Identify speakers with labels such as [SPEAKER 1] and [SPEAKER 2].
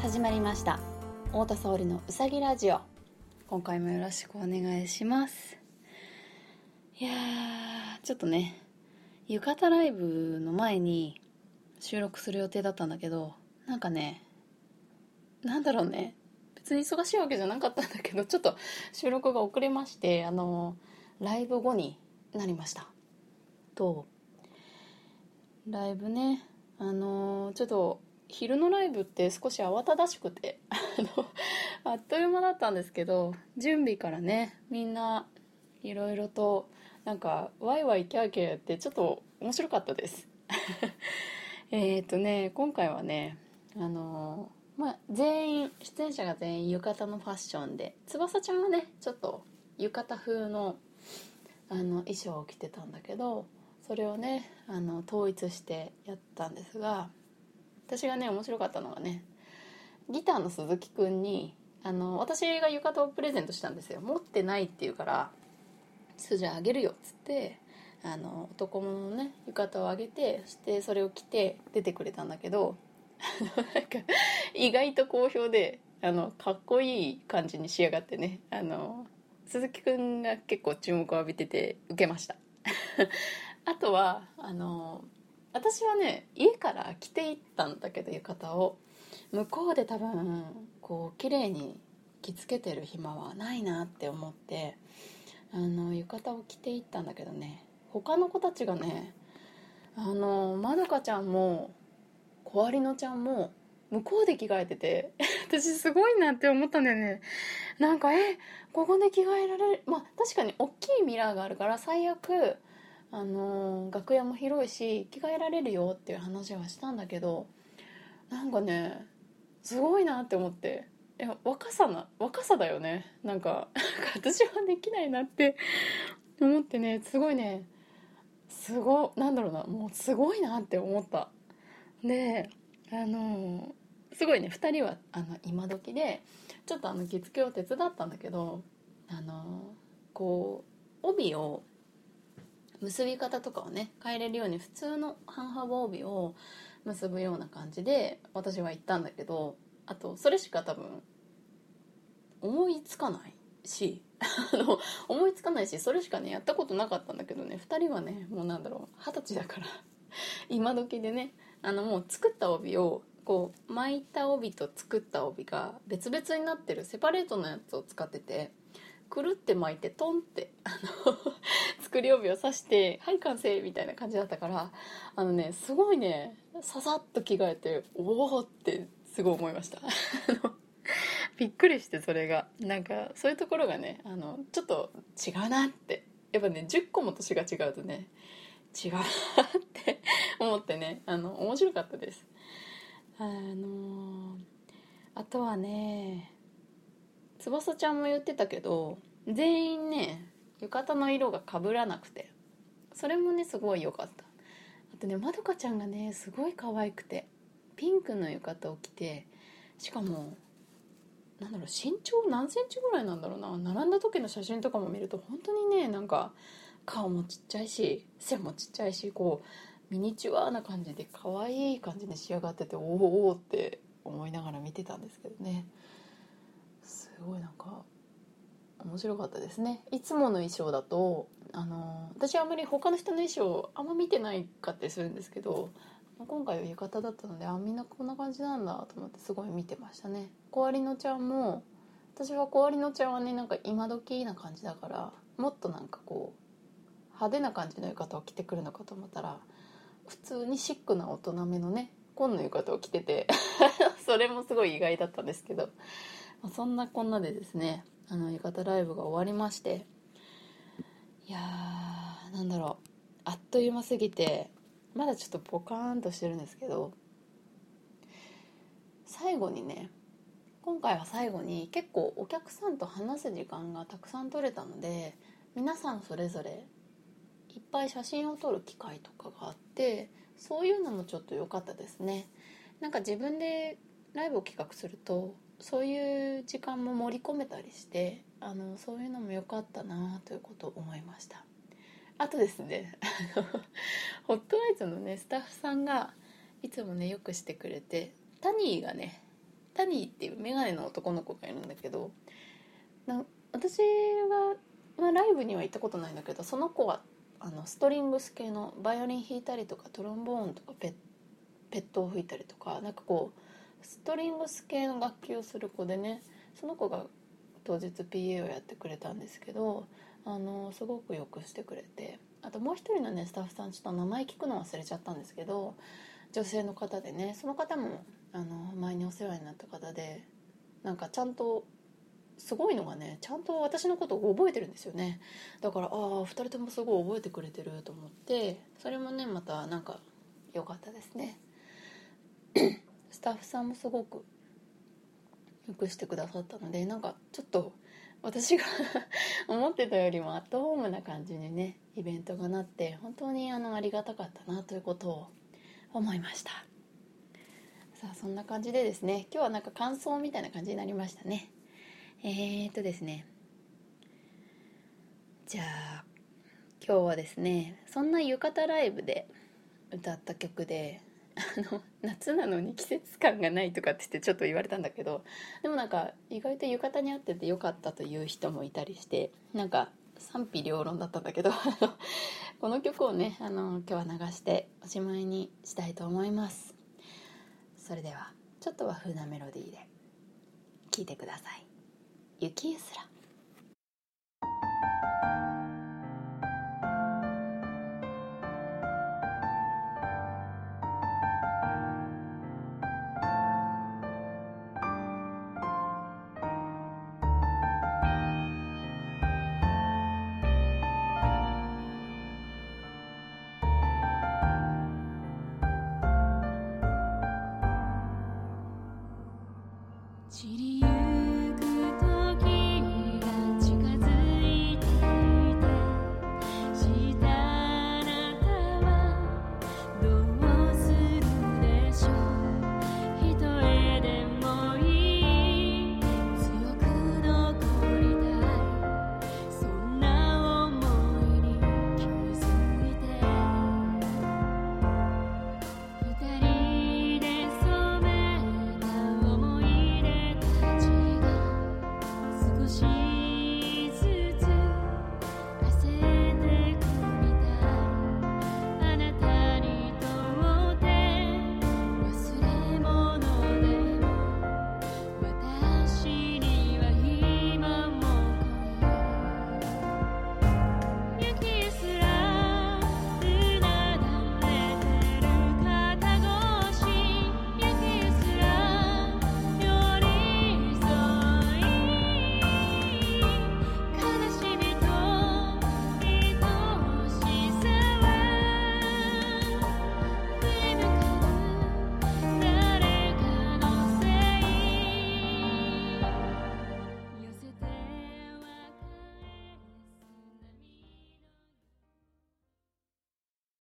[SPEAKER 1] 始まりました。太田沙織のうさぎラジオ。今回もよろしくお願いします。いやーちょっとね浴衣ライブの前に収録する予定だったんだけどなんかねなんだろうね。別に忙しいわけじゃなかったんだけどちょっと収録が遅れましてあのライブ後になりました。とライブねあのちょっと昼のライブって少し慌ただしくてあのあっという間だったんですけど準備からねみんないろいろとなんかワイワイキャーキャーやってちょっと面白かったです。えっとね今回はねあのまあ全員出演者が全員浴衣のファッションで翼ちゃんはねちょっと浴衣風のあの衣装を着てたんだけどそれをねあの統一してやったんですが私がね面白かったのがねギターの鈴木くんにあの私が浴衣をプレゼントしたんですよ。持ってないって言うから「じゃああげるよ」っつってあの男物のね浴衣をあげてそしてそれを着て出てくれたんだけど なんか意外と好評であのかっこいい感じに仕上がってねあの鈴木くんが結構注目を浴びてて受けました。あとはあの私はね家から着ていったんだけど浴衣を。向こうで多分こう綺麗に着付けてる暇はないなって思ってあの浴衣を着ていったんだけどね。他の子たちがねあのまどかちゃんも小アリのちゃんも向こうで着替えてて 私すごいなって思ったんだよね。なんかえここで着替えられるまあ確かに大きいミラーがあるから最悪あの楽屋も広いし着替えられるよっていう話はしたんだけどなんかねすごいなって思って。いや若さな若さだよね。なんか私はできないなって思ってね。すごいね。すごなんだろうな。もうすごいなって思った。であのすごいね。2人はあの今時でちょっとあの着付けを手伝ったんだけどあのこう帯を結び方とかをね変えれるように普通の半幅帯を結ぶような感じで私は行ったんだけどあとそれしか多分思いつかないし あの思いつかないしそれしかねやったことなかったんだけどね2人はねもうなんだろう二十歳だから 今時でねあのもう作った帯をこう巻いた帯と作った帯が別々になってるセパレートのやつを使っててくるって巻いてトンってあの作り帯を刺して「はい完成」みたいな感じだったからあのねすごいねささっと着替えておおってすごい思いました。びっくりしてそれが。なんかそういうところがねあのちょっと違うなって。やっぱね10個も年が違うとね違うなって 思ってねあの面白かったです。あのあとはね翼ちゃんも言ってたけど全員ね浴衣の色が被らなくて。それもねすごい良かった。あとねまどかちゃんがねすごい可愛くて。ピンクの浴衣を着てしかもなんだろう身長何センチぐらいなんだろうな。並んだ時の写真とかも見ると本当にねなんか顔もちっちゃいし背もちっちゃいしこうミニチュアな感じで可愛い感じに仕上がってておおって思いながら見てたんですけどねすごいなんか面白かったですね。いつもの衣装だとあの私はあんまり他の人の衣装あんま見てないかってするんですけど今回は浴衣だったのであみんなこんな感じなんだと思ってすごい見てましたね。小アリのちゃんも私は小アリのちゃんはねなんか今時な感じだからもっとなんかこう派手な感じの浴衣を着てくるのかと思ったら普通にシックな大人めのね紺の浴衣を着てて それもすごい意外だったんですけど、まあ、そんなこんなでですねあの浴衣ライブが終わりましていやーなんだろう。あっという間すぎてまだちょっとポカーンとしてるんですけど最後にね今回は最後に結構お客さんと話す時間がたくさん取れたので皆さんそれぞれいっぱい写真を撮る機会とかがあってそういうのもちょっと良かったですね。なんか自分でライブを企画するとそういう時間も盛り込めたりしてあのそういうのも良かったなということを思いました。あとですね ホットアイズのねスタッフさんがいつもねよくしてくれてタニーがねタニーっていう眼鏡の男の子がいるんだけどな私が、まあ、ライブには行ったことないんだけどその子はあのストリングス系のバイオリン弾いたりとかトロンボーンとかペペットを吹いたりとかなんかこうストリングス系の楽器をする子でねその子が当日 PA をやってくれたんですけどあのすごくよくしてくれてあともう一人のねスタッフさんちょっと名前聞くの忘れちゃったんですけど女性の方でねその方もあの前にお世話になった方でなんかちゃんとすごいのがねちゃんと私のことを覚えてるんですよね。だからああ2人ともすごい覚えてくれてると思ってそれもねまたなんか良かったですね。タッフさんもすごくよくしてくださったのでなんかちょっと私が 思ってたよりもアットホームな感じにねイベントがなって本当にあのありがたかったなということを思いました。さあそんな感じでですね今日はなんか感想みたいな感じになりましたね。えー、っとですね。じゃあ今日はですねそんな浴衣ライブで歌った曲であの夏なのに季節感がないとかって言ってちょっと言われたんだけどでもなんか意外と浴衣に合っててよかったという人もいたりしてなんか賛否両論だったんだけど この曲をねあの今日は流しておしまいにしたいと思います。それではちょっと和風なメロディーで聴いてください「雪うすら」